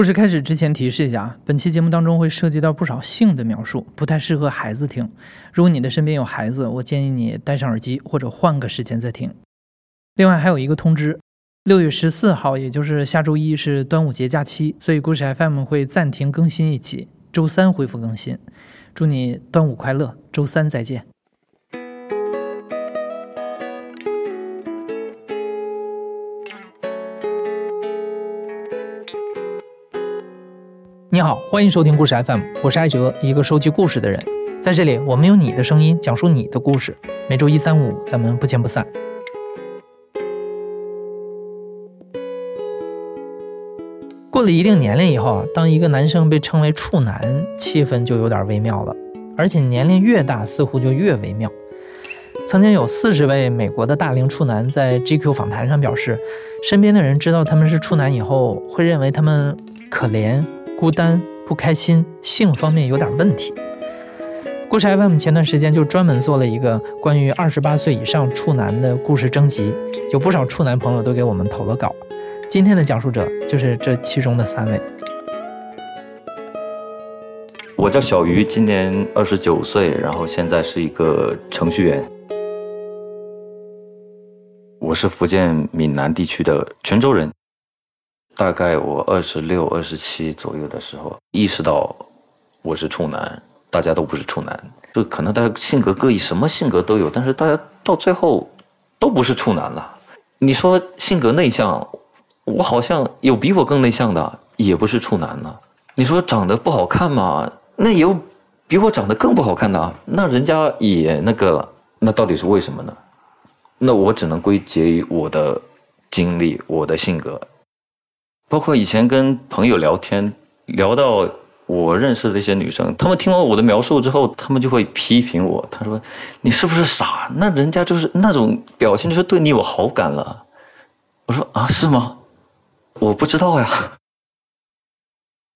故事开始之前提示一下啊，本期节目当中会涉及到不少性的描述，不太适合孩子听。如果你的身边有孩子，我建议你戴上耳机或者换个时间再听。另外还有一个通知，六月十四号，也就是下周一是端午节假期，所以故事 FM 会暂停更新一期，周三恢复更新。祝你端午快乐，周三再见。你好，欢迎收听故事 FM，我是艾哲，一个收集故事的人。在这里，我们用你的声音讲述你的故事。每周一、三、五，咱们不见不散。过了一定年龄以后啊，当一个男生被称为处男，气氛就有点微妙了。而且年龄越大，似乎就越微妙。曾经有四十位美国的大龄处男在 GQ 访谈上表示，身边的人知道他们是处男以后，会认为他们可怜。孤单、不开心，性方面有点问题。故事 FM 前段时间就专门做了一个关于二十八岁以上处男的故事征集，有不少处男朋友都给我们投了稿。今天的讲述者就是这其中的三位。我叫小鱼，今年二十九岁，然后现在是一个程序员。我是福建闽南地区的泉州人。大概我二十六、二十七左右的时候，意识到我是处男，大家都不是处男，就可能大家性格各异，什么性格都有，但是大家到最后都不是处男了。你说性格内向，我好像有比我更内向的，也不是处男了。你说长得不好看嘛，那有比我长得更不好看的，那人家也那个了，那到底是为什么呢？那我只能归结于我的经历，我的性格。包括以前跟朋友聊天，聊到我认识的一些女生，她们听完我的描述之后，她们就会批评我。她说：“你是不是傻？那人家就是那种表情，就是对你有好感了。”我说：“啊，是吗？我不知道呀。”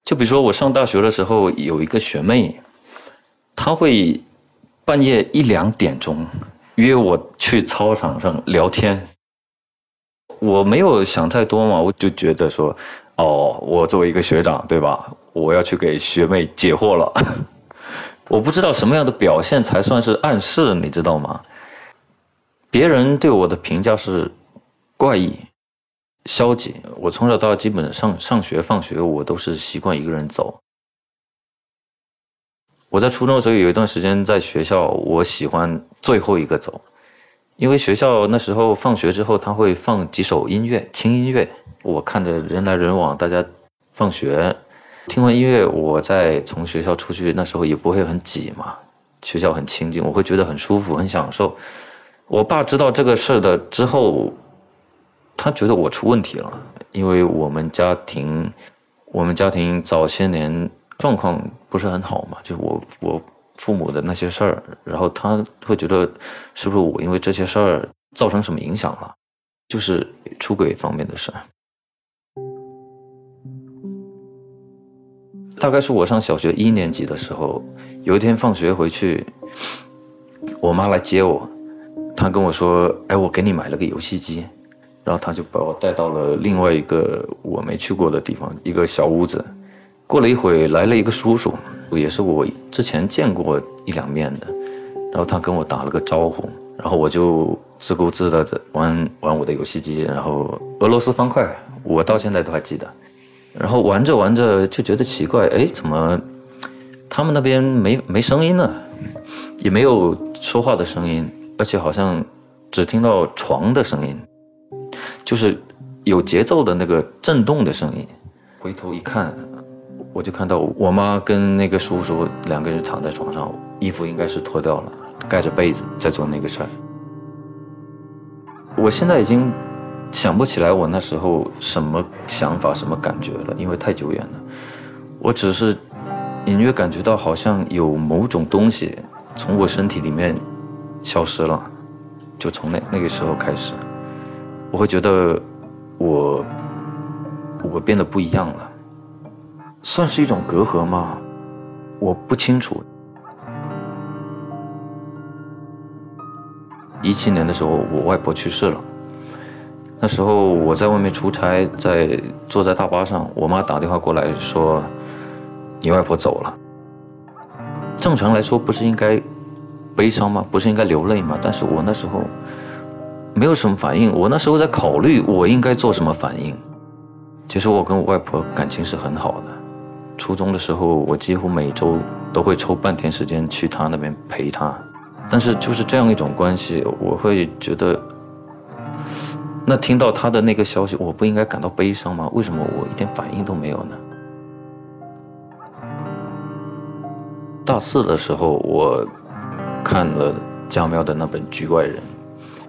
就比如说我上大学的时候，有一个学妹，她会半夜一两点钟约我去操场上聊天。我没有想太多嘛，我就觉得说，哦，我作为一个学长，对吧？我要去给学妹解惑了。我不知道什么样的表现才算是暗示，你知道吗？别人对我的评价是怪异、消极。我从小到大基本上上学放学，我都是习惯一个人走。我在初中的时候有一段时间在学校，我喜欢最后一个走。因为学校那时候放学之后，他会放几首音乐，轻音乐。我看着人来人往，大家放学听完音乐，我再从学校出去，那时候也不会很挤嘛，学校很清静，我会觉得很舒服，很享受。我爸知道这个事儿的之后，他觉得我出问题了，因为我们家庭，我们家庭早些年状况不是很好嘛，就我我。父母的那些事儿，然后他会觉得是不是我因为这些事儿造成什么影响了？就是出轨方面的事儿。大概是我上小学一年级的时候，有一天放学回去，我妈来接我，她跟我说：“哎，我给你买了个游戏机。”然后她就把我带到了另外一个我没去过的地方，一个小屋子。过了一会，来了一个叔叔。也是我之前见过一两面的，然后他跟我打了个招呼，然后我就自顾自的玩玩我的游戏机，然后俄罗斯方块，我到现在都还记得。然后玩着玩着就觉得奇怪，哎，怎么他们那边没没声音呢？也没有说话的声音，而且好像只听到床的声音，就是有节奏的那个震动的声音。回头一看。我就看到我妈跟那个叔叔两个人躺在床上，衣服应该是脱掉了，盖着被子在做那个事儿。我现在已经想不起来我那时候什么想法、什么感觉了，因为太久远了。我只是隐约感觉到好像有某种东西从我身体里面消失了，就从那那个时候开始，我会觉得我我变得不一样了。算是一种隔阂吗？我不清楚。一七年的时候，我外婆去世了。那时候我在外面出差，在坐在大巴上，我妈打电话过来说：“你外婆走了。”正常来说不是应该悲伤吗？不是应该流泪吗？但是我那时候没有什么反应。我那时候在考虑我应该做什么反应。其实我跟我外婆感情是很好的。初中的时候，我几乎每周都会抽半天时间去她那边陪她。但是就是这样一种关系，我会觉得。那听到他的那个消息，我不应该感到悲伤吗？为什么我一点反应都没有呢？大四的时候，我看了家喵的那本《局外人》，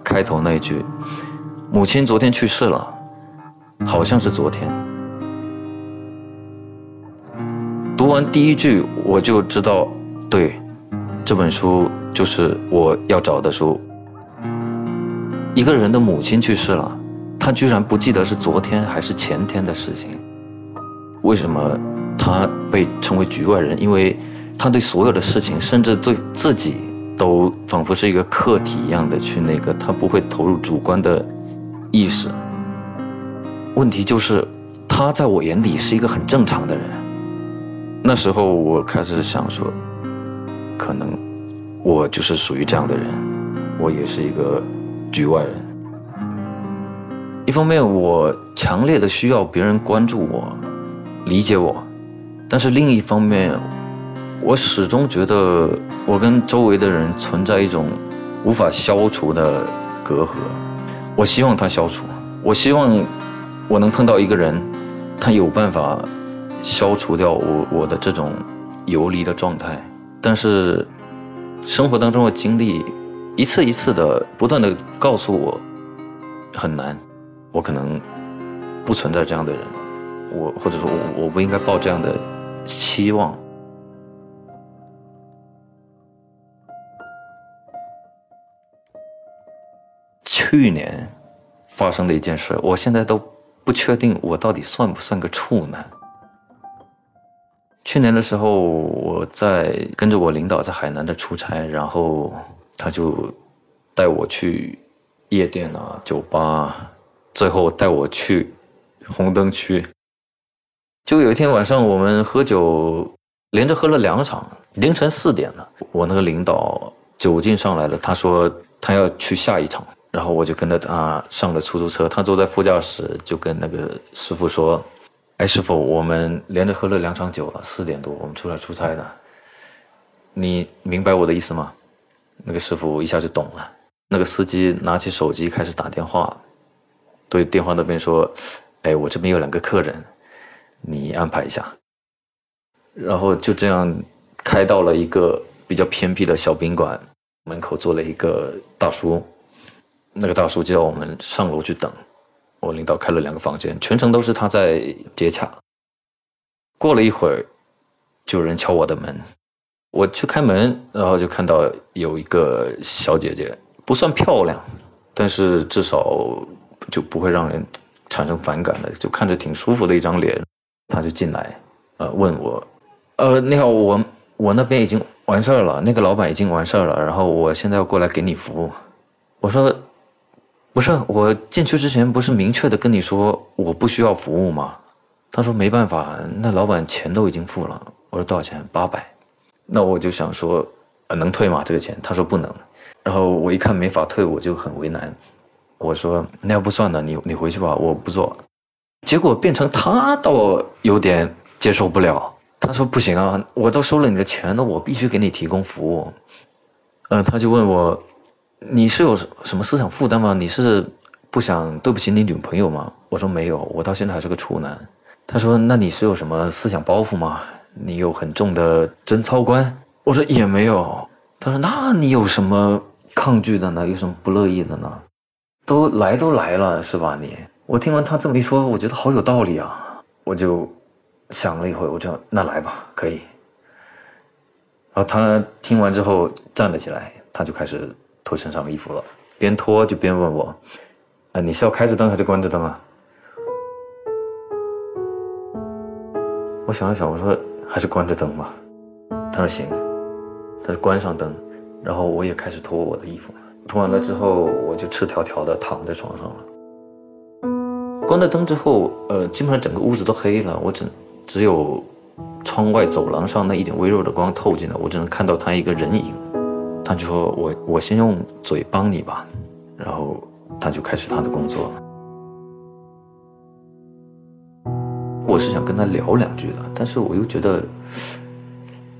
开头那一句“母亲昨天去世了”，好像是昨天。完第一句，我就知道，对，这本书就是我要找的书。一个人的母亲去世了，他居然不记得是昨天还是前天的事情。为什么他被称为局外人？因为他对所有的事情，甚至对自己，都仿佛是一个客体一样的去那个，他不会投入主观的意识。问题就是，他在我眼里是一个很正常的人。那时候我开始想说，可能我就是属于这样的人，我也是一个。局外人，一方面我强烈的需要别人关注我、理解我，但是另一方面，我始终觉得我跟周围的人存在一种无法消除的隔阂。我希望它消除，我希望我能碰到一个人，他有办法消除掉我我的这种游离的状态。但是生活当中的经历。一次一次的不断的告诉我，很难，我可能不存在这样的人，我或者说我我不应该抱这样的期望。去年发生的一件事，我现在都不确定我到底算不算个处男。去年的时候，我在跟着我领导在海南的出差，然后。他就带我去夜店啊、酒吧，最后带我去红灯区。就有一天晚上，我们喝酒，连着喝了两场，凌晨四点了。我那个领导酒劲上来了，他说他要去下一场，然后我就跟着他上了出租车。他坐在副驾驶，就跟那个师傅说：“哎，师傅，我们连着喝了两场酒了，四点多我们出来出差的，你明白我的意思吗？”那个师傅一下就懂了。那个司机拿起手机开始打电话，对电话那边说：“哎，我这边有两个客人，你安排一下。”然后就这样开到了一个比较偏僻的小宾馆门口，坐了一个大叔。那个大叔叫我们上楼去等。我领导开了两个房间，全程都是他在接洽。过了一会儿，就有人敲我的门。我去开门，然后就看到有一个小姐姐，不算漂亮，但是至少就不会让人产生反感的，就看着挺舒服的一张脸。她就进来，呃，问我，呃，你好，我我那边已经完事儿了，那个老板已经完事儿了，然后我现在要过来给你服务。我说，不是，我进去之前不是明确的跟你说我不需要服务吗？他说没办法，那老板钱都已经付了。我说多少钱？八百。那我就想说，呃，能退吗？这个钱？他说不能。然后我一看没法退，我就很为难。我说那要不算了，你你回去吧，我不做。结果变成他倒有点接受不了。他说不行啊，我都收了你的钱，那我必须给你提供服务。嗯，他就问我，你是有什么思想负担吗？你是不想对不起你女朋友吗？我说没有，我到现在还是个处男。他说那你是有什么思想包袱吗？你有很重的贞操观，我说也没有。他说：“那你有什么抗拒的呢？有什么不乐意的呢？都来都来了，是吧？你我听完他这么一说，我觉得好有道理啊。我就想了一会，我就那来吧，可以。然后他听完之后站了起来，他就开始脱身上的衣服了，边脱就边问我：啊，你是要开着灯还是关着灯啊？我想了想，我说。还是关着灯吧，他说行，他说关上灯，然后我也开始脱我的衣服，脱完了之后我就赤条条的躺在床上了。关了灯之后，呃，基本上整个屋子都黑了，我只只有窗外走廊上那一点微弱的光透进来，我只能看到他一个人影。他就说我我先用嘴帮你吧，然后他就开始他的工作了。我是想跟他聊两句的，但是我又觉得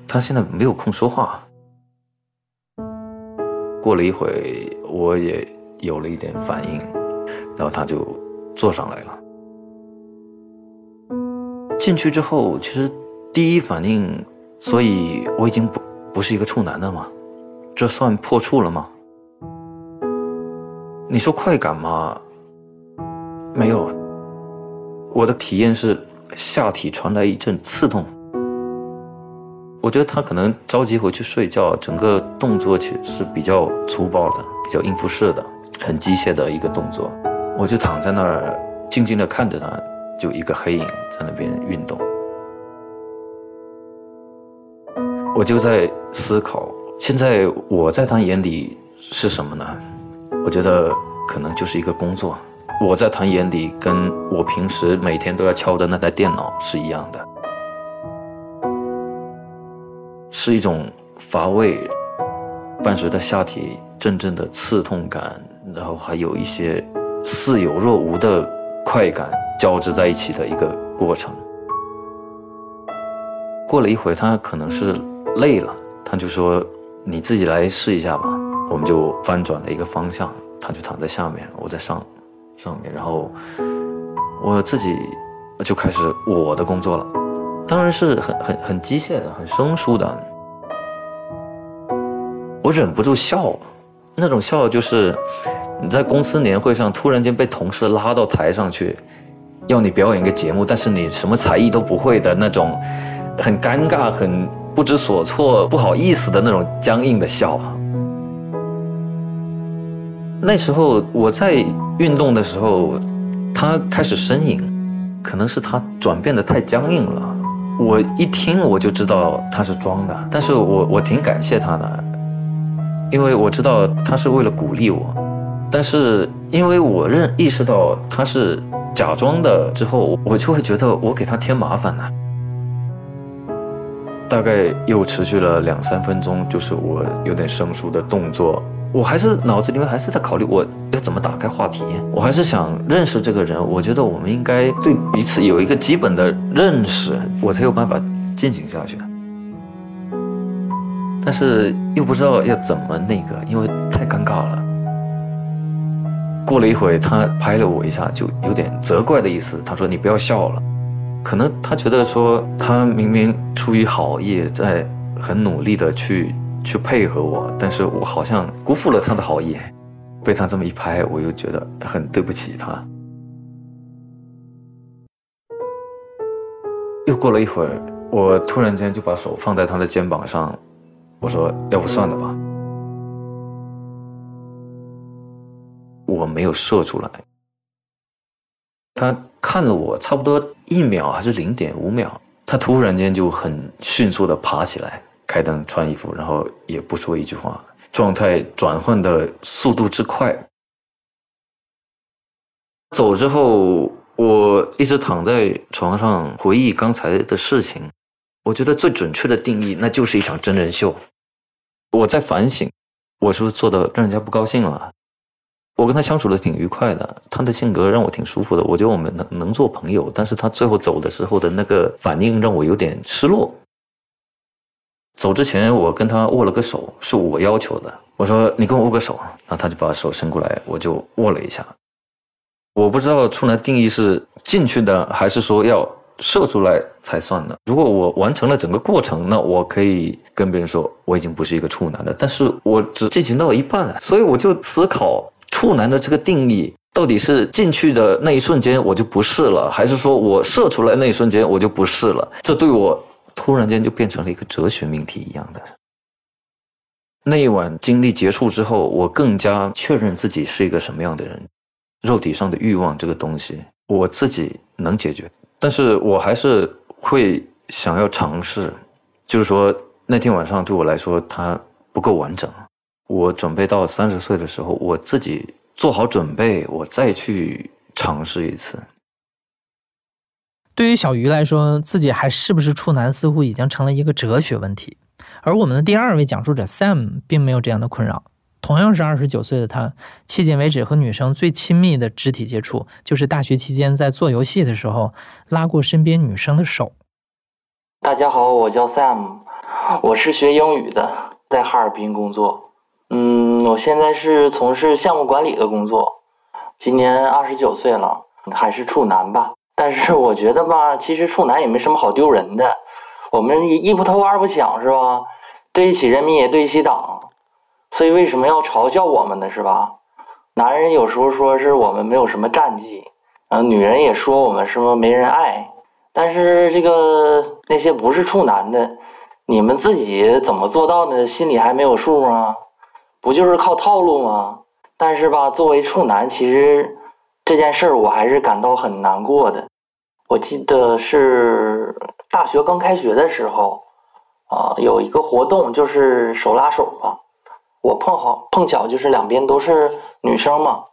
他现在没有空说话。过了一会，我也有了一点反应，然后他就坐上来了。进去之后，其实第一反应，所以我已经不不是一个处男了嘛？这算破处了吗？你说快感吗？没有，我的体验是。下体传来一阵刺痛，我觉得他可能着急回去睡觉，整个动作其实是比较粗暴的，比较应付式的，很机械的一个动作。我就躺在那儿静静的看着他，就一个黑影在那边运动。我就在思考，现在我在他眼里是什么呢？我觉得可能就是一个工作。我在他眼里，跟我平时每天都要敲的那台电脑是一样的，是一种乏味，伴随着下体阵阵的刺痛感，然后还有一些似有若无的快感交织在一起的一个过程。过了一会，他可能是累了，他就说：“你自己来试一下吧。”我们就翻转了一个方向，他就躺在下面，我在上。上面，然后我自己就开始我的工作了，当然是很很很机械的，很生疏的。我忍不住笑，那种笑就是你在公司年会上突然间被同事拉到台上去，要你表演一个节目，但是你什么才艺都不会的那种，很尴尬、很不知所措、不好意思的那种僵硬的笑。那时候我在运动的时候，他开始呻吟，可能是他转变的太僵硬了。我一听我就知道他是装的，但是我我挺感谢他的，因为我知道他是为了鼓励我。但是因为我认意识到他是假装的之后，我就会觉得我给他添麻烦了。大概又持续了两三分钟，就是我有点生疏的动作。我还是脑子里面还是在考虑我要怎么打开话题，我还是想认识这个人。我觉得我们应该对彼此有一个基本的认识，我才有办法进行下去。但是又不知道要怎么那个，因为太尴尬了。过了一会，他拍了我一下，就有点责怪的意思。他说：“你不要笑了。”可能他觉得说他明明出于好意，在很努力的去。去配合我，但是我好像辜负了他的好意，被他这么一拍，我又觉得很对不起他。又过了一会儿，我突然间就把手放在他的肩膀上，我说：“要不算了吧。”我没有射出来。他看了我差不多一秒还是零点五秒，他突然间就很迅速的爬起来。开灯穿衣服，然后也不说一句话，状态转换的速度之快。走之后，我一直躺在床上回忆刚才的事情。我觉得最准确的定义，那就是一场真人秀。我在反省，我是不是做的让人家不高兴了？我跟他相处的挺愉快的，他的性格让我挺舒服的，我觉得我们能能做朋友。但是他最后走的时候的那个反应，让我有点失落。走之前，我跟他握了个手，是我要求的。我说：“你跟我握个手。”然后他就把手伸过来，我就握了一下。我不知道处男定义是进去的，还是说要射出来才算的。如果我完成了整个过程，那我可以跟别人说我已经不是一个处男了。但是我只进行到一半了，所以我就思考处男的这个定义到底是进去的那一瞬间我就不是了，还是说我射出来那一瞬间我就不是了？这对我。突然间就变成了一个哲学命题一样的。那一晚经历结束之后，我更加确认自己是一个什么样的人。肉体上的欲望这个东西，我自己能解决，但是我还是会想要尝试。就是说，那天晚上对我来说，它不够完整。我准备到三十岁的时候，我自己做好准备，我再去尝试一次。对于小鱼来说，自己还是不是处男，似乎已经成了一个哲学问题。而我们的第二位讲述者 Sam 并没有这样的困扰。同样是二十九岁的他，迄今为止和女生最亲密的肢体接触，就是大学期间在做游戏的时候拉过身边女生的手。大家好，我叫 Sam，我是学英语的，在哈尔滨工作。嗯，我现在是从事项目管理的工作，今年二十九岁了，还是处男吧。但是我觉得吧，其实处男也没什么好丢人的。我们一不偷二不抢，是吧？对得起人民，也对得起党。所以为什么要嘲笑我们呢？是吧？男人有时候说是我们没有什么战绩，嗯，女人也说我们什么没人爱。但是这个那些不是处男的，你们自己怎么做到的？心里还没有数吗？不就是靠套路吗？但是吧，作为处男，其实。这件事儿我还是感到很难过的。我记得是大学刚开学的时候，啊，有一个活动就是手拉手吧。我碰好碰巧就是两边都是女生嘛，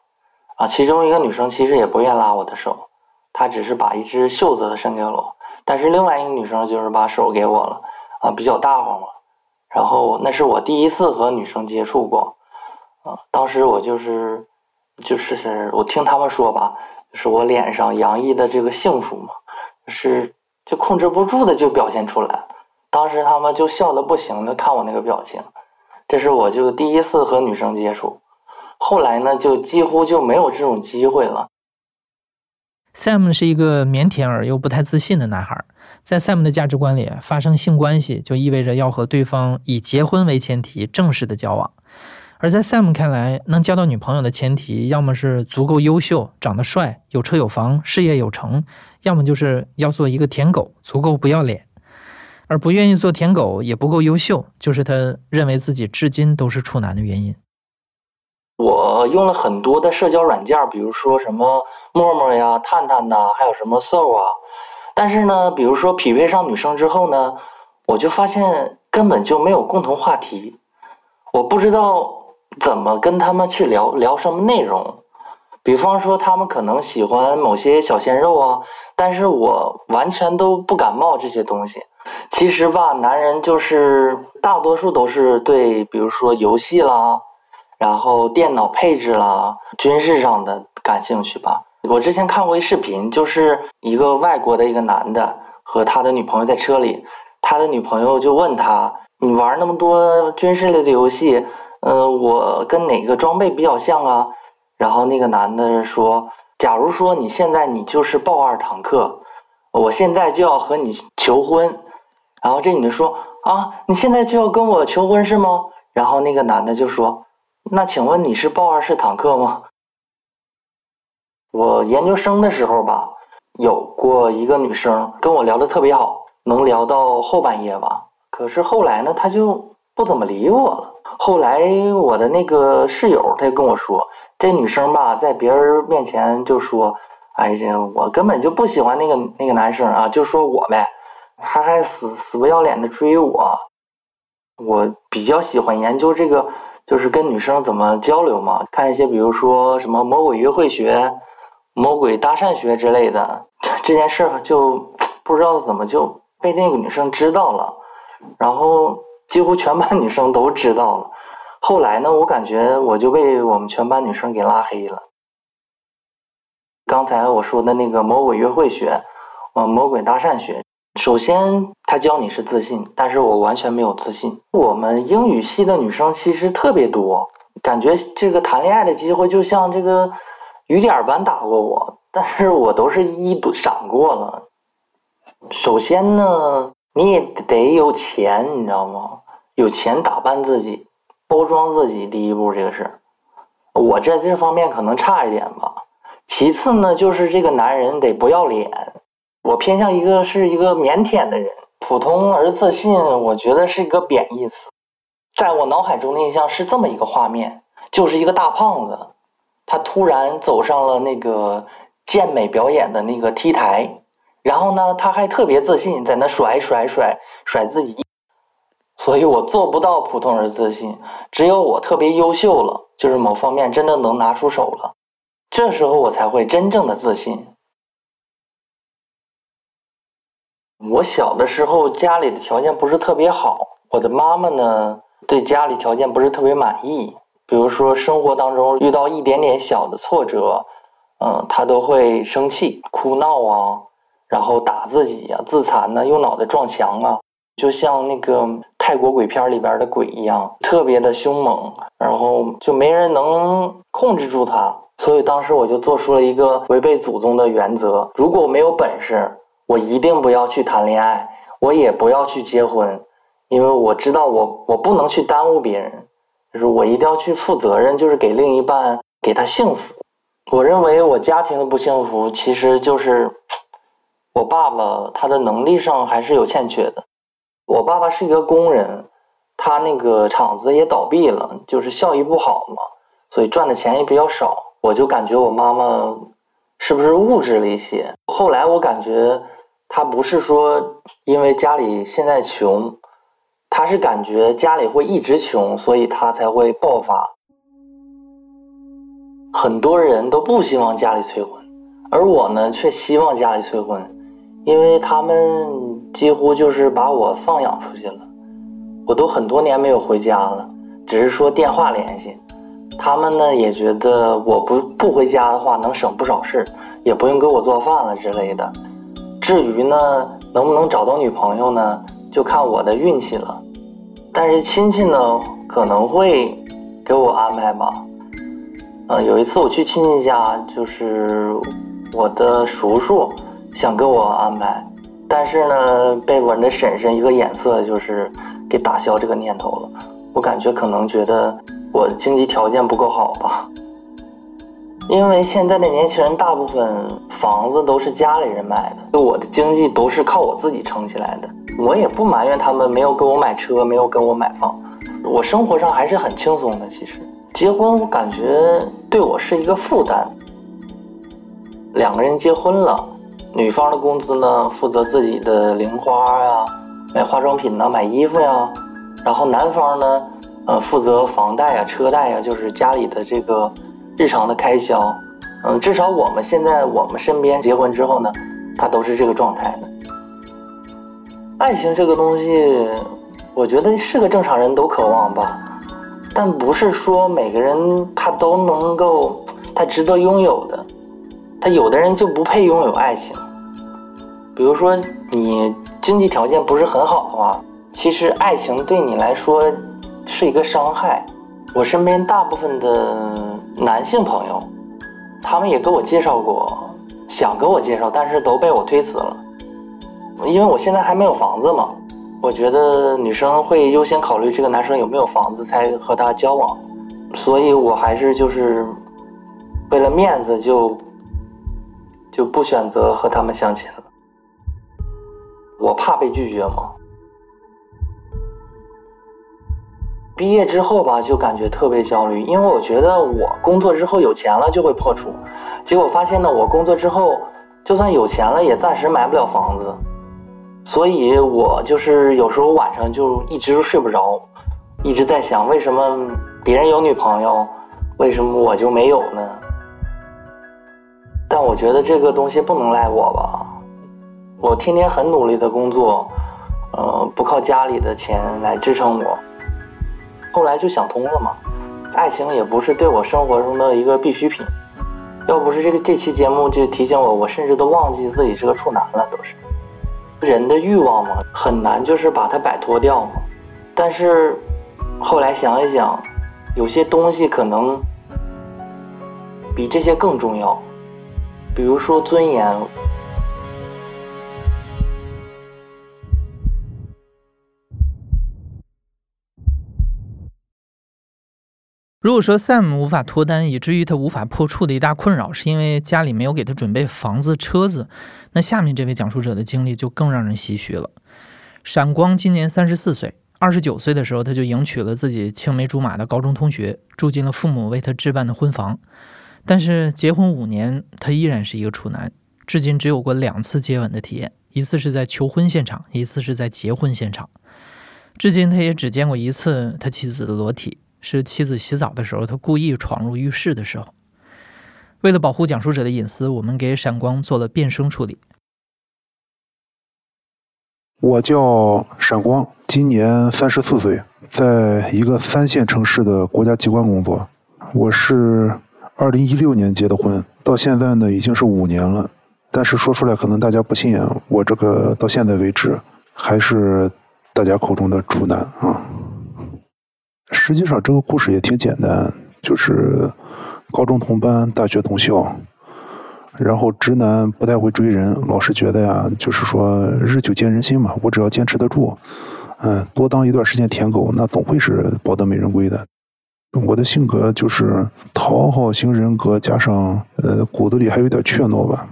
啊，其中一个女生其实也不愿拉我的手，她只是把一只袖子伸给了我。但是另外一个女生就是把手给我了，啊，比较大方嘛。然后那是我第一次和女生接触过，啊，当时我就是。就是我听他们说吧，就是我脸上洋溢的这个幸福嘛，是就控制不住的就表现出来。当时他们就笑的不行的看我那个表情，这是我就第一次和女生接触。后来呢，就几乎就没有这种机会了。Sam 是一个腼腆而又不太自信的男孩，在 Sam 的价值观里，发生性关系就意味着要和对方以结婚为前提正式的交往。而在 Sam 看来，能交到女朋友的前提，要么是足够优秀、长得帅、有车有房、事业有成，要么就是要做一个舔狗，足够不要脸。而不愿意做舔狗，也不够优秀，就是他认为自己至今都是处男的原因。我用了很多的社交软件，比如说什么陌陌呀、探探呐，还有什么 Soul 啊。但是呢，比如说匹配上女生之后呢，我就发现根本就没有共同话题。我不知道。怎么跟他们去聊聊什么内容？比方说，他们可能喜欢某些小鲜肉啊，但是我完全都不感冒这些东西。其实吧，男人就是大多数都是对，比如说游戏啦，然后电脑配置啦，军事上的感兴趣吧。我之前看过一视频，就是一个外国的一个男的和他的女朋友在车里，他的女朋友就问他：“你玩那么多军事类的游戏？”呃，我跟哪个装备比较像啊？然后那个男的说：“假如说你现在你就是豹二坦克，我现在就要和你求婚。”然后这女的说：“啊，你现在就要跟我求婚是吗？”然后那个男的就说：“那请问你是豹二式坦克吗？”我研究生的时候吧，有过一个女生跟我聊的特别好，能聊到后半夜吧。可是后来呢，她就不怎么理我了。后来我的那个室友他就跟我说，这女生吧，在别人面前就说：“哎，呀我根本就不喜欢那个那个男生啊，就说我呗。”他还死死不要脸的追我。我比较喜欢研究这个，就是跟女生怎么交流嘛，看一些比如说什么魔鬼约会学、魔鬼搭讪学之类的。这件事就不知道怎么就被那个女生知道了，然后。几乎全班女生都知道了。后来呢，我感觉我就被我们全班女生给拉黑了。刚才我说的那个魔鬼约会学，呃，魔鬼搭讪学，首先他教你是自信，但是我完全没有自信。我们英语系的女生其实特别多，感觉这个谈恋爱的机会就像这个雨点般打过我，但是我都是一闪过了。首先呢，你也得有钱，你知道吗？有钱打扮自己，包装自己，第一步这个是，我在这方面可能差一点吧。其次呢，就是这个男人得不要脸。我偏向一个是一个腼腆的人，普通而自信，我觉得是一个贬义词。在我脑海中的印象是这么一个画面，就是一个大胖子，他突然走上了那个健美表演的那个 T 台，然后呢，他还特别自信，在那甩甩甩甩自己。所以我做不到普通而自信，只有我特别优秀了，就是某方面真的能拿出手了，这时候我才会真正的自信。我小的时候家里的条件不是特别好，我的妈妈呢对家里条件不是特别满意。比如说生活当中遇到一点点小的挫折，嗯，她都会生气、哭闹啊，然后打自己呀、自残呢，用脑袋撞墙啊，就像那个泰国鬼片里边的鬼一样，特别的凶猛，然后就没人能控制住她。所以当时我就做出了一个违背祖宗的原则：如果我没有本事，我一定不要去谈恋爱，我也不要去结婚，因为我知道我我不能去耽误别人。就是我一定要去负责任，就是给另一半给他幸福。我认为我家庭的不幸福，其实就是我爸爸他的能力上还是有欠缺的。我爸爸是一个工人，他那个厂子也倒闭了，就是效益不好嘛，所以赚的钱也比较少。我就感觉我妈妈是不是物质了一些？后来我感觉他不是说因为家里现在穷。他是感觉家里会一直穷，所以他才会爆发。很多人都不希望家里催婚，而我呢，却希望家里催婚，因为他们几乎就是把我放养出去了。我都很多年没有回家了，只是说电话联系。他们呢也觉得我不不回家的话能省不少事，也不用给我做饭了之类的。至于呢，能不能找到女朋友呢？就看我的运气了，但是亲戚呢可能会给我安排吧。呃，有一次我去亲戚家，就是我的叔叔想给我安排，但是呢被我的婶婶一个眼色就是给打消这个念头了。我感觉可能觉得我经济条件不够好吧。因为现在的年轻人大部分房子都是家里人买的，我的经济都是靠我自己撑起来的。我也不埋怨他们没有给我买车，没有给我买房，我生活上还是很轻松的。其实结婚，我感觉对我是一个负担。两个人结婚了，女方的工资呢负责自己的零花呀，买化妆品呐，买衣服呀，然后男方呢，呃，负责房贷呀、车贷呀，就是家里的这个。日常的开销，嗯，至少我们现在我们身边结婚之后呢，他都是这个状态的。爱情这个东西，我觉得是个正常人都渴望吧，但不是说每个人他都能够，他值得拥有的。他有的人就不配拥有爱情。比如说你经济条件不是很好的话，其实爱情对你来说是一个伤害。我身边大部分的男性朋友，他们也给我介绍过，想给我介绍，但是都被我推辞了，因为我现在还没有房子嘛。我觉得女生会优先考虑这个男生有没有房子才和他交往，所以我还是就是为了面子就就不选择和他们相亲了。我怕被拒绝嘛。毕业之后吧，就感觉特别焦虑，因为我觉得我工作之后有钱了就会破处，结果发现呢，我工作之后就算有钱了，也暂时买不了房子，所以我就是有时候晚上就一直睡不着，一直在想为什么别人有女朋友，为什么我就没有呢？但我觉得这个东西不能赖我吧，我天天很努力的工作，呃，不靠家里的钱来支撑我。后来就想通了嘛，爱情也不是对我生活中的一个必需品。要不是这个这期节目就提醒我，我甚至都忘记自己是个处男了。都是人的欲望嘛，很难就是把它摆脱掉嘛。但是后来想一想，有些东西可能比这些更重要，比如说尊严。如果说 Sam 无法脱单，以至于他无法破处的一大困扰，是因为家里没有给他准备房子、车子，那下面这位讲述者的经历就更让人唏嘘了。闪光今年三十四岁，二十九岁的时候他就迎娶了自己青梅竹马的高中同学，住进了父母为他置办的婚房。但是结婚五年，他依然是一个处男，至今只有过两次接吻的体验，一次是在求婚现场，一次是在结婚现场。至今他也只见过一次他妻子的裸体。是妻子洗澡的时候，他故意闯入浴室的时候。为了保护讲述者的隐私，我们给闪光做了变声处理。我叫闪光，今年三十四岁，在一个三线城市的国家机关工作。我是二零一六年结的婚，到现在呢已经是五年了。但是说出来可能大家不信啊，我这个到现在为止还是大家口中的处男啊。实际上这个故事也挺简单，就是高中同班，大学同校。然后直男不太会追人，老是觉得呀，就是说日久见人心嘛。我只要坚持得住，嗯，多当一段时间舔狗，那总会是抱得美人归的。我的性格就是讨好型人格，加上呃骨子里还有点怯懦吧。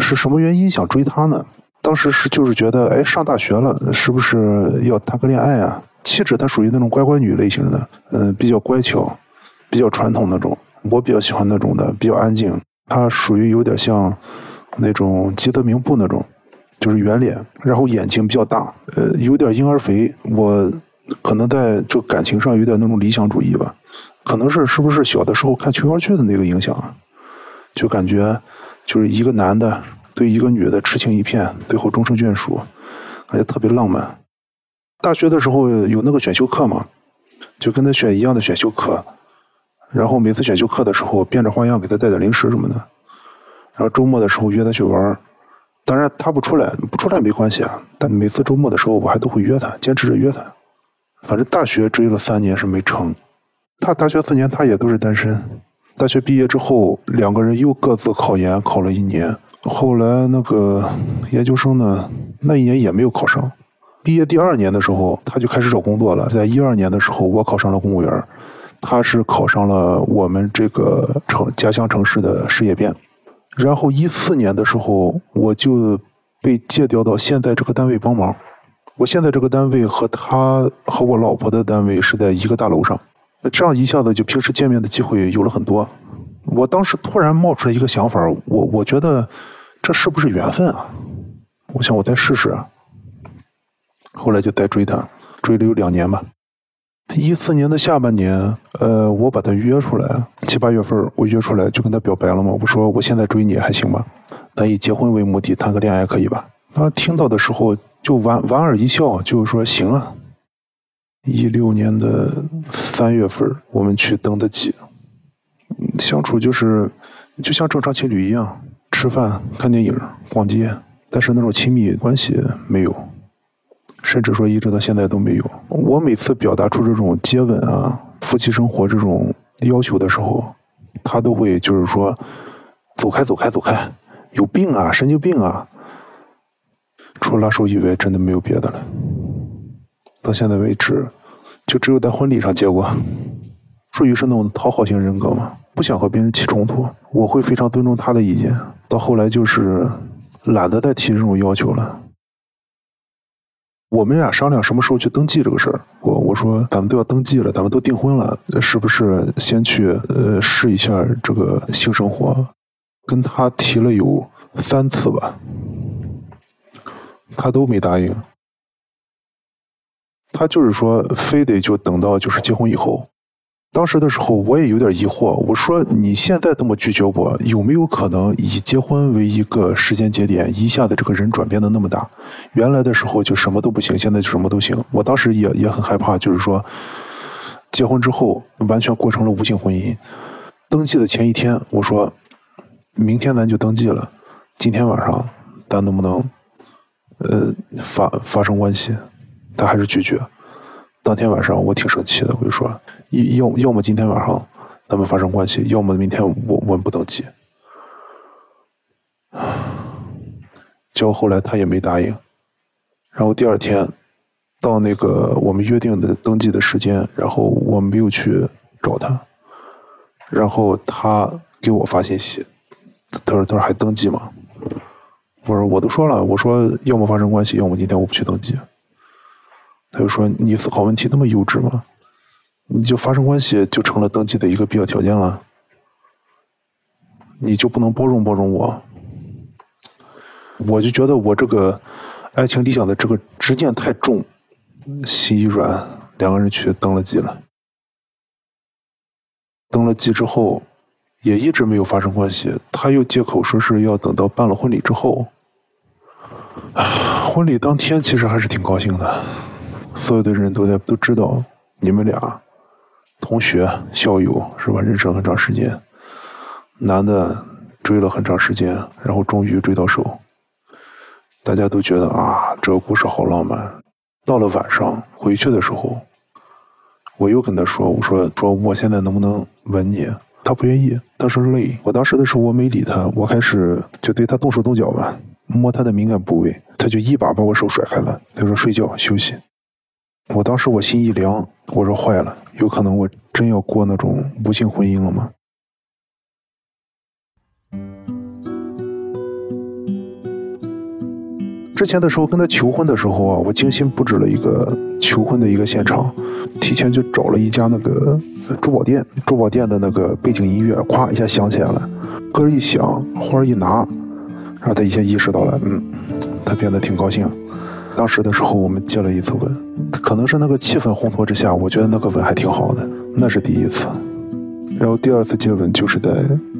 是什么原因想追她呢？当时是就是觉得，哎，上大学了，是不是要谈个恋爱啊？气质她属于那种乖乖女类型的，嗯，比较乖巧，比较传统那种。我比较喜欢那种的，比较安静。她属于有点像那种吉泽明步那种，就是圆脸，然后眼睛比较大，呃，有点婴儿肥。我可能在这感情上有点那种理想主义吧，可能是是不是小的时候看琼瑶剧的那个影响啊？就感觉就是一个男的对一个女的痴情一片，最后终成眷属，感觉特别浪漫。大学的时候有那个选修课嘛，就跟他选一样的选修课。然后每次选修课的时候，变着花样给他带点零食什么的。然后周末的时候约他去玩当然他不出来，不出来没关系啊。但每次周末的时候，我还都会约他，坚持着约他。反正大学追了三年是没成。他大学四年他也都是单身。大学毕业之后，两个人又各自考研，考了一年。后来那个研究生呢，那一年也没有考上。毕业第二年的时候，他就开始找工作了。在一二年的时候，我考上了公务员。他是考上了我们这个城家乡城市的事业编，然后一四年的时候我就被借调到现在这个单位帮忙。我现在这个单位和他和我老婆的单位是在一个大楼上，这样一下子就平时见面的机会有了很多。我当时突然冒出来一个想法，我我觉得这是不是缘分啊？我想我再试试。后来就再追他，追了有两年吧。一四年的下半年，呃，我把他约出来，七八月份我约出来就跟他表白了嘛。我说我现在追你还行吧，咱以结婚为目的谈个恋爱可以吧？他听到的时候就莞莞尔一笑，就说行啊。一六年的三月份，我们去登的记，相处就是就像正常情侣一样，吃饭、看电影、逛街，但是那种亲密关系没有。甚至说一直到现在都没有。我每次表达出这种接吻啊、夫妻生活这种要求的时候，他都会就是说走开、走开、走开，有病啊，神经病啊！除了拉手以外，真的没有别的了。到现在为止，就只有在婚礼上接过。属于是那种讨好型人格嘛，不想和别人起冲突，我会非常尊重他的意见。到后来就是懒得再提这种要求了。我们俩商量什么时候去登记这个事儿。我我说咱们都要登记了，咱们都订婚了，是不是先去呃试一下这个性生活？跟他提了有三次吧，他都没答应。他就是说非得就等到就是结婚以后。当时的时候，我也有点疑惑。我说：“你现在这么拒绝我，有没有可能以结婚为一个时间节点，一下子这个人转变的那么大？原来的时候就什么都不行，现在就什么都行。”我当时也也很害怕，就是说，结婚之后完全过成了无性婚姻。登记的前一天，我说：“明天咱就登记了，今天晚上咱能不能，呃，发发生关系？”他还是拒绝。当天晚上我挺生气的，我就说。要要么今天晚上咱们发生关系，要么明天我我们不登记。结果后来他也没答应。然后第二天到那个我们约定的登记的时间，然后我没有去找他。然后他给我发信息，他说：“他说还登记吗？”我说：“我都说了，我说要么发生关系，要么今天我不去登记。”他就说：“你思考问题那么幼稚吗？”你就发生关系就成了登记的一个必要条件了，你就不能包容包容我？我就觉得我这个爱情理想的这个执念太重，心一软，两个人去登了记了。登了记之后，也一直没有发生关系。他又借口说是要等到办了婚礼之后。婚礼当天其实还是挺高兴的，所有的人都在都知道你们俩同学校友是吧？认识了很长时间，男的追了很长时间，然后终于追到手，大家都觉得啊，这个故事好浪漫。到了晚上回去的时候，我又跟他说：“我说说我现在能不能吻你？”他不愿意，他说累。我当时的时候我没理他，我开始就对他动手动脚吧。摸他的敏感部位，他就一把把我手甩开了。他说：“睡觉休息。”我当时我心一凉，我说：“坏了，有可能我真要过那种无性婚姻了吗？”之前的时候跟他求婚的时候啊，我精心布置了一个求婚的一个现场，提前就找了一家那个珠宝店，珠宝店的那个背景音乐咵一下响起来了，歌一响，花一拿。然后他一下意识到了，嗯，他变得挺高兴。当时的时候，我们接了一次吻，可能是那个气氛烘托之下，我觉得那个吻还挺好的，那是第一次。然后第二次接吻就是在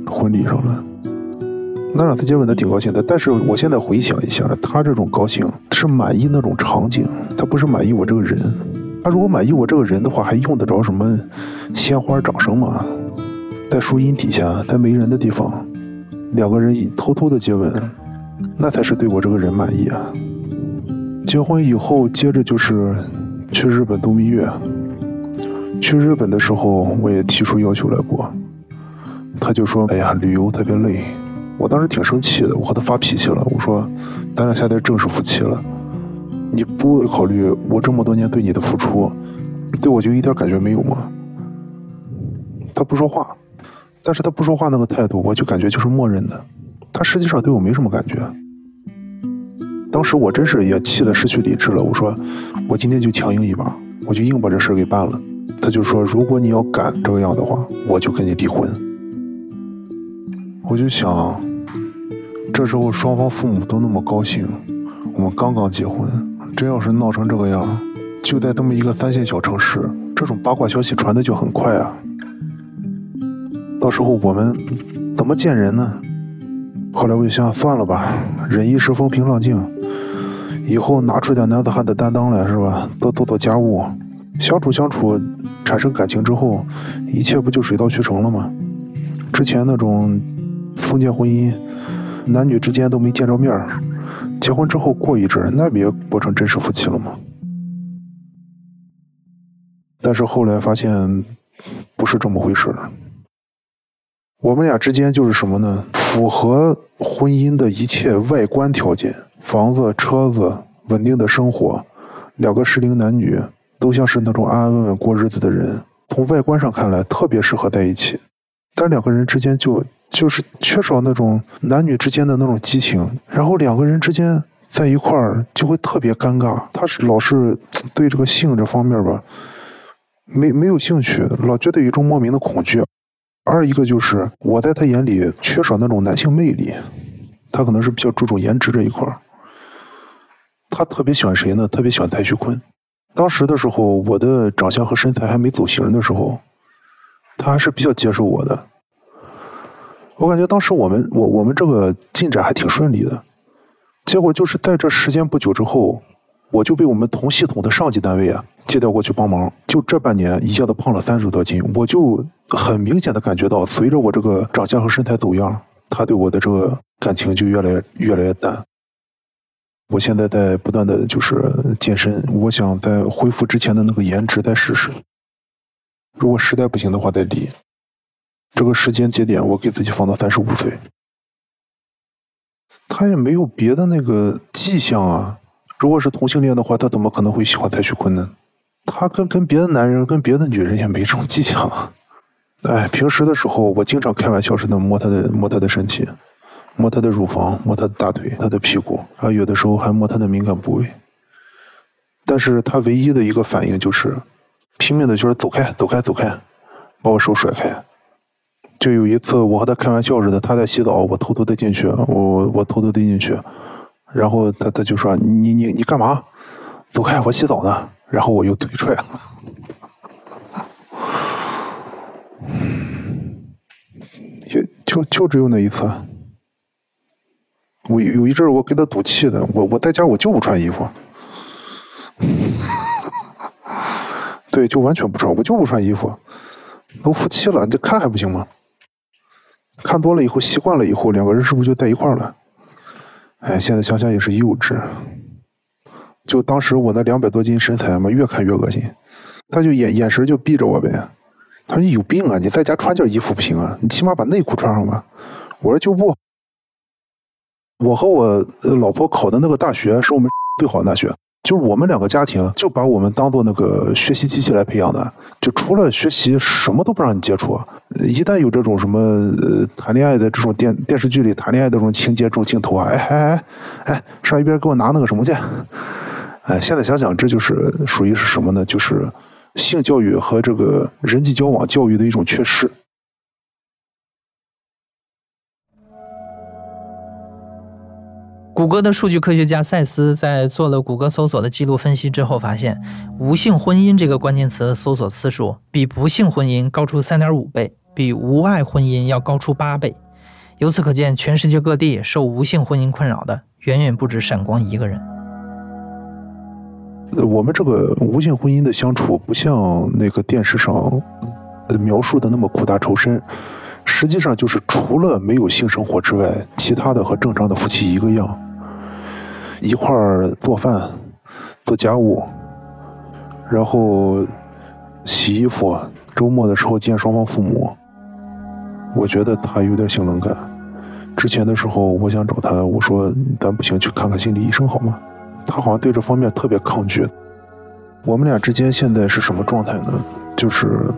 婚礼上了，那两次接吻他挺高兴的。但是我现在回想一下，他这种高兴是满意那种场景，他不是满意我这个人。他如果满意我这个人的话，还用得着什么鲜花掌声吗？在树荫底下，在没人的地方。两个人偷偷的接吻，那才是对我这个人满意啊！结婚以后，接着就是去日本度蜜月。去日本的时候，我也提出要求来过，他就说：“哎呀，旅游特别累。”我当时挺生气的，我和他发脾气了，我说：“咱俩现在正式夫妻了，你不考虑我这么多年对你的付出，对我就一点感觉没有吗？”他不说话。但是他不说话那个态度，我就感觉就是默认的。他实际上对我没什么感觉。当时我真是也气得失去理智了。我说，我今天就强硬一把，我就硬把这事给办了。他就说，如果你要敢这个样的话，我就跟你离婚。我就想，这时候双方父母都那么高兴，我们刚刚结婚，真要是闹成这个样，就在这么一个三线小城市，这种八卦消息传的就很快啊。到时候我们怎么见人呢？后来我就想算了吧，忍一时风平浪静。以后拿出点男子汉的担当来，是吧？多做做家务，相处相处，产生感情之后，一切不就水到渠成了吗？之前那种封建婚姻，男女之间都没见着面儿，结婚之后过一阵，那不也过成真实夫妻了吗？但是后来发现，不是这么回事儿。我们俩之间就是什么呢？符合婚姻的一切外观条件，房子、车子、稳定的生活，两个适龄男女都像是那种安安稳稳过日子的人。从外观上看来，特别适合在一起。但两个人之间就就是缺少那种男女之间的那种激情，然后两个人之间在一块儿就会特别尴尬。他是老是对这个性这方面吧，没没有兴趣，老觉得有一种莫名的恐惧。二一个就是我在他眼里缺少那种男性魅力，他可能是比较注重颜值这一块儿他特别喜欢谁呢？特别喜欢太虚坤。当时的时候，我的长相和身材还没走形的时候，他还是比较接受我的。我感觉当时我们我我们这个进展还挺顺利的，结果就是在这时间不久之后，我就被我们同系统的上级单位啊借调过去帮忙，就这半年一下子胖了三十多斤，我就。很明显的感觉到，随着我这个长相和身材走样，他对我的这个感情就越来越来越淡。我现在在不断的就是健身，我想在恢复之前的那个颜值再试试。如果实在不行的话，再离。这个时间节点，我给自己放到三十五岁。他也没有别的那个迹象啊。如果是同性恋的话，他怎么可能会喜欢蔡徐坤呢？他跟跟别的男人、跟别的女人也没这种迹象。啊哎，平时的时候，我经常开玩笑似的摸他的摸他的身体，摸他的乳房，摸他的大腿，他的屁股，啊，有的时候还摸他的敏感部位。但是他唯一的一个反应就是拼命的，就是走开，走开，走开，把我手甩开。就有一次，我和他开玩笑似的，他在洗澡，我偷偷的进去，我我偷偷的进去，然后他他就说：“你你你干嘛？走开，我洗澡呢。”然后我又退出来了。就就就只有那一次，我有一阵儿我给他赌气的，我我在家我就不穿衣服，对，就完全不穿，我就不穿衣服。都夫妻了，你看还不行吗？看多了以后，习惯了以后，两个人是不是就在一块儿了？哎，现在想想也是幼稚。就当时我那两百多斤身材嘛，越看越恶心。他就眼眼神就避着我呗。他说：“你有病啊！你在家穿件衣服不行啊，你起码把内裤穿上吧。”我说：“就不。”我和我老婆考的那个大学是我们最好的大学，就是我们两个家庭就把我们当做那个学习机器来培养的，就除了学习什么都不让你接触。一旦有这种什么谈恋爱的这种电电视剧里谈恋爱的这种情节、这种镜头啊，哎哎哎哎，上一边给我拿那个什么去？哎，现在想想，这就是属于是什么呢？就是性教育和这个人际交往教育的一种缺失。谷歌的数据科学家赛斯在做了谷歌搜索的记录分析之后，发现“无性婚姻”这个关键词搜索次数比不幸婚姻高出三点五倍，比无爱婚姻要高出八倍。由此可见，全世界各地受无性婚姻困扰的远远不止闪光一个人。我们这个无性婚姻的相处，不像那个电视上描述的那么苦大仇深。实际上就是除了没有性生活之外，其他的和正常的夫妻一个样。一块儿做饭、做家务，然后洗衣服。周末的时候见双方父母。我觉得他有点性冷感。之前的时候，我想找他，我说咱不行，去看看心理医生好吗？他好像对这方面特别抗拒。我们俩之间现在是什么状态呢？就是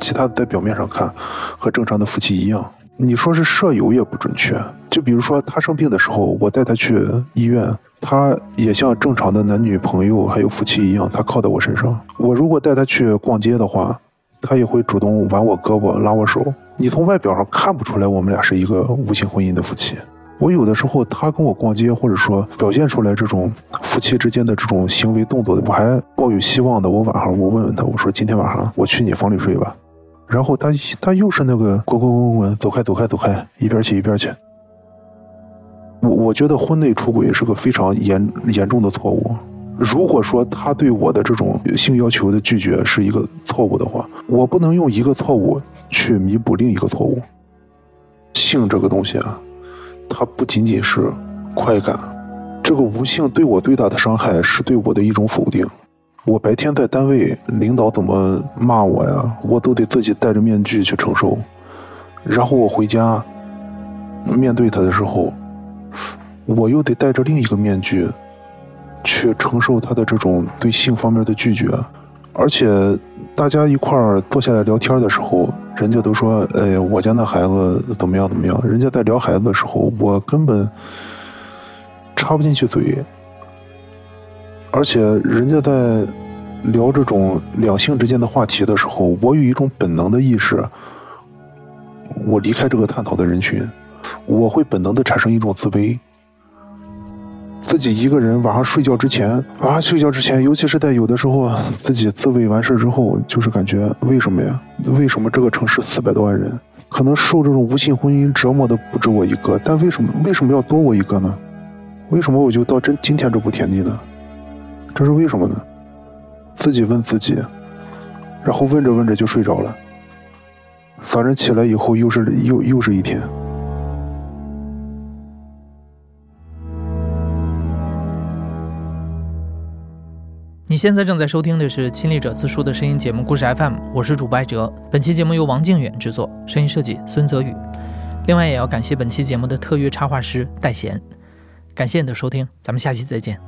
其他的在表面上看和正常的夫妻一样。你说是舍友也不准确。就比如说他生病的时候，我带他去医院，他也像正常的男女朋友还有夫妻一样，他靠在我身上。我如果带他去逛街的话，他也会主动挽我胳膊拉我手。你从外表上看不出来我们俩是一个无性婚姻的夫妻。我有的时候他跟我逛街，或者说表现出来这种夫妻之间的这种行为动作，我还抱有希望的。我晚上我问问他，我说今天晚上我去你房里睡吧。然后他他又是那个滚滚滚滚滚走开走开走开，一边去一边去。我我觉得婚内出轨是个非常严严重的错误。如果说他对我的这种性要求的拒绝是一个错误的话，我不能用一个错误去弥补另一个错误。性这个东西啊，它不仅仅是快感，这个无性对我最大的伤害是对我的一种否定。我白天在单位，领导怎么骂我呀，我都得自己戴着面具去承受。然后我回家面对他的时候，我又得戴着另一个面具去承受他的这种对性方面的拒绝。而且大家一块儿坐下来聊天的时候，人家都说：“哎，我家那孩子怎么样怎么样。”人家在聊孩子的时候，我根本插不进去嘴。而且人家在聊这种两性之间的话题的时候，我有一种本能的意识，我离开这个探讨的人群，我会本能的产生一种自卑。自己一个人晚上睡觉之前，晚上睡觉之前，尤其是在有的时候自己自慰完事之后，就是感觉为什么呀？为什么这个城市四百多万人，可能受这种无性婚姻折磨的不止我一个，但为什么为什么要多我一个呢？为什么我就到真今天这步田地呢？这是为什么呢？自己问自己，然后问着问着就睡着了。早晨起来以后，又是又又是一天。你现在正在收听的是《亲历者自述》的声音节目《故事 FM》，我是主播艾哲。本期节目由王靖远制作，声音设计孙泽宇。另外，也要感谢本期节目的特约插画师戴贤。感谢你的收听，咱们下期再见。